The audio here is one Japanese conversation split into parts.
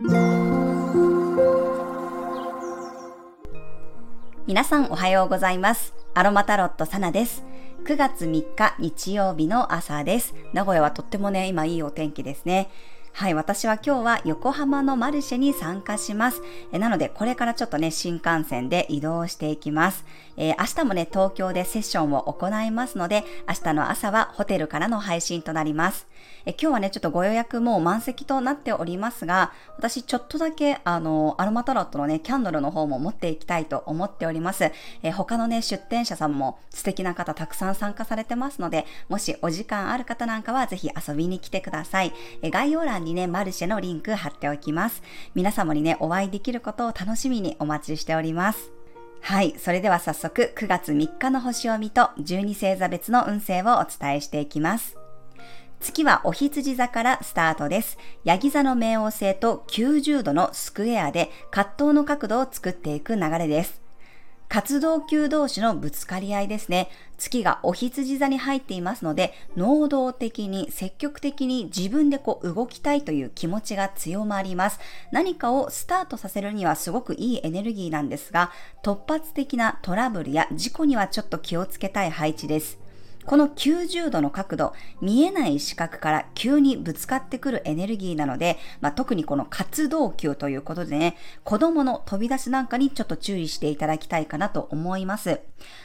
皆さんおはようございます。アロマタロットサナです。9月3日日曜日の朝です。名古屋はとってもね、今いいお天気ですね。はい、私は今日は横浜のマルシェに参加します。えなので、これからちょっとね、新幹線で移動していきます。えー、明日もね、東京でセッションを行いますので、明日の朝はホテルからの配信となります。え今日はね、ちょっとご予約も満席となっておりますが、私ちょっとだけ、あの、アロマタロットのね、キャンドルの方も持っていきたいと思っております。え他のね、出店者さんも素敵な方たくさん参加されてますので、もしお時間ある方なんかはぜひ遊びに来てください。え概要欄にね、マルシェのリンク貼っておきます。皆様にね、お会いできることを楽しみにお待ちしております。はい。それでは早速、9月3日の星を見と12星座別の運勢をお伝えしていきます。月はお羊座からスタートです。ヤギ座の冥王星と90度のスクエアで葛藤の角度を作っていく流れです。活動級同士のぶつかり合いですね。月がお羊座に入っていますので、能動的に積極的に自分でこう動きたいという気持ちが強まります。何かをスタートさせるにはすごくいいエネルギーなんですが、突発的なトラブルや事故にはちょっと気をつけたい配置です。この90度の角度、見えない視覚から急にぶつかってくるエネルギーなので、まあ、特にこの活動球ということでね、子供の飛び出しなんかにちょっと注意していただきたいかなと思います。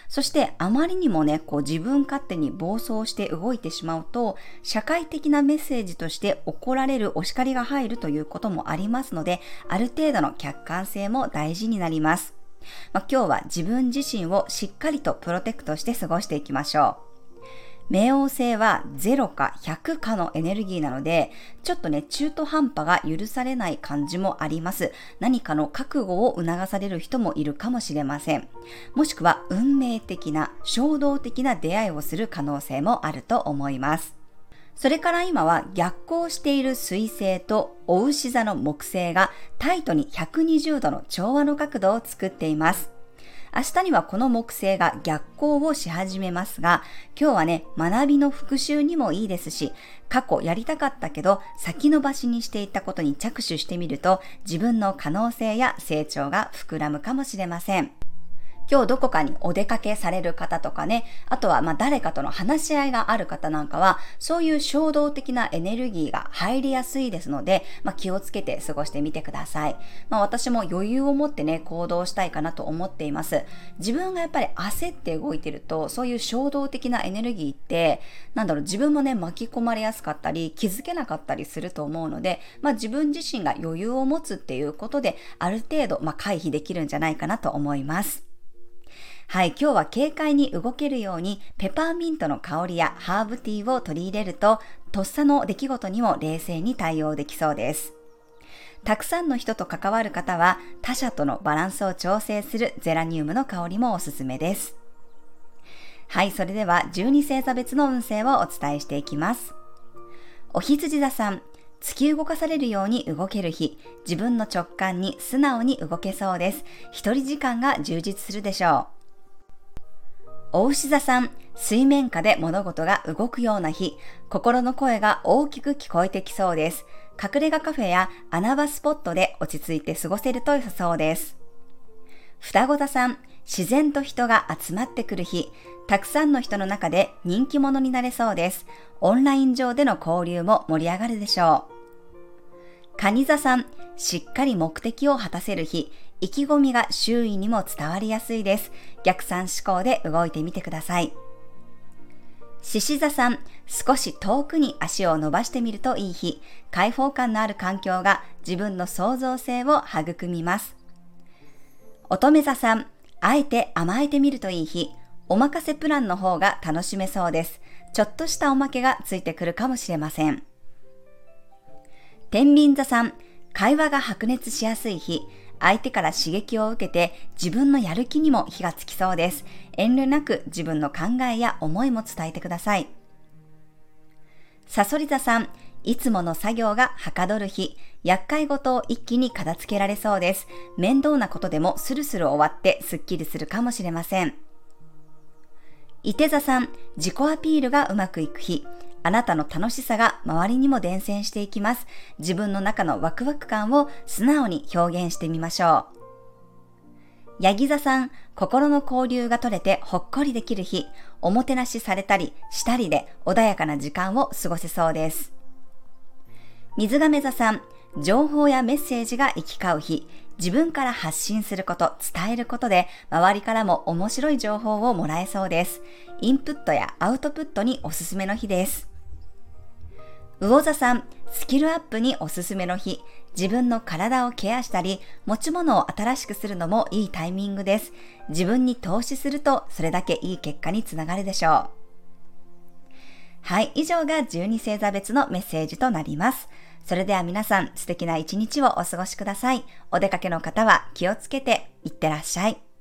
そしてあまりにもね、こう自分勝手に暴走して動いてしまうと、社会的なメッセージとして怒られるお叱りが入るということもありますので、ある程度の客観性も大事になります。まあ、今日は自分自身をしっかりとプロテクトして過ごしていきましょう。冥王星は0か100かのエネルギーなので、ちょっとね、中途半端が許されない感じもあります。何かの覚悟を促される人もいるかもしれません。もしくは運命的な、衝動的な出会いをする可能性もあると思います。それから今は逆行している水星とお牛座の木星がタイトに120度の調和の角度を作っています。明日にはこの木星が逆行をし始めますが、今日はね、学びの復習にもいいですし、過去やりたかったけど先延ばしにしていたことに着手してみると、自分の可能性や成長が膨らむかもしれません。今日どこかにお出かけされる方とかね、あとはま誰かとの話し合いがある方なんかは、そういう衝動的なエネルギーが入りやすいですので、まあ、気をつけて過ごしてみてください。まあ、私も余裕を持ってね、行動したいかなと思っています。自分がやっぱり焦って動いてると、そういう衝動的なエネルギーって、なんだろう、自分もね、巻き込まれやすかったり、気づけなかったりすると思うので、まあ、自分自身が余裕を持つっていうことで、ある程度、ま回避できるんじゃないかなと思います。はい、今日は軽快に動けるようにペパーミントの香りやハーブティーを取り入れると、とっさの出来事にも冷静に対応できそうです。たくさんの人と関わる方は他者とのバランスを調整するゼラニウムの香りもおすすめです。はい、それでは12星座別の運勢をお伝えしていきます。お羊座さん、突き動かされるように動ける日、自分の直感に素直に動けそうです。一人時間が充実するでしょう。お牛座さん、水面下で物事が動くような日、心の声が大きく聞こえてきそうです。隠れ家カフェや穴場スポットで落ち着いて過ごせると良さそうです。双子座さん、自然と人が集まってくる日、たくさんの人の中で人気者になれそうです。オンライン上での交流も盛り上がるでしょう。蟹座さん、しっかり目的を果たせる日、意気込みが周囲にも伝わりやすいです。逆算思考で動いてみてください。獅子座さん、少し遠くに足を伸ばしてみるといい日、開放感のある環境が自分の創造性を育みます。乙女座さん、あえて甘えてみるといい日、おまかせプランの方が楽しめそうです。ちょっとしたおまけがついてくるかもしれません。天秤座さん、会話が白熱しやすい日、相手から刺激を受けて自分のやる気にも火がつきそうです。遠慮なく自分の考えや思いも伝えてください。サソリ座さん、いつもの作業がはかどる日、厄介事を一気に片付けられそうです。面倒なことでもスルスル終わってスッキリするかもしれません。伊手座さん、自己アピールがうまくいく日、あなたの楽しさが周りにも伝染していきます。自分の中のワクワク感を素直に表現してみましょう。ヤギ座さん、心の交流が取れてほっこりできる日、おもてなしされたりしたりで穏やかな時間を過ごせそうです。水亀座さん、情報やメッセージが行き交う日、自分から発信すること、伝えることで、周りからも面白い情報をもらえそうです。インプットやアウトプットにおすすめの日です。魚座さん、スキルアップにおすすめの日、自分の体をケアしたり、持ち物を新しくするのもいいタイミングです。自分に投資すると、それだけいい結果につながるでしょう。はい、以上が12星座別のメッセージとなります。それでは皆さん素敵な一日をお過ごしください。お出かけの方は気をつけていってらっしゃい。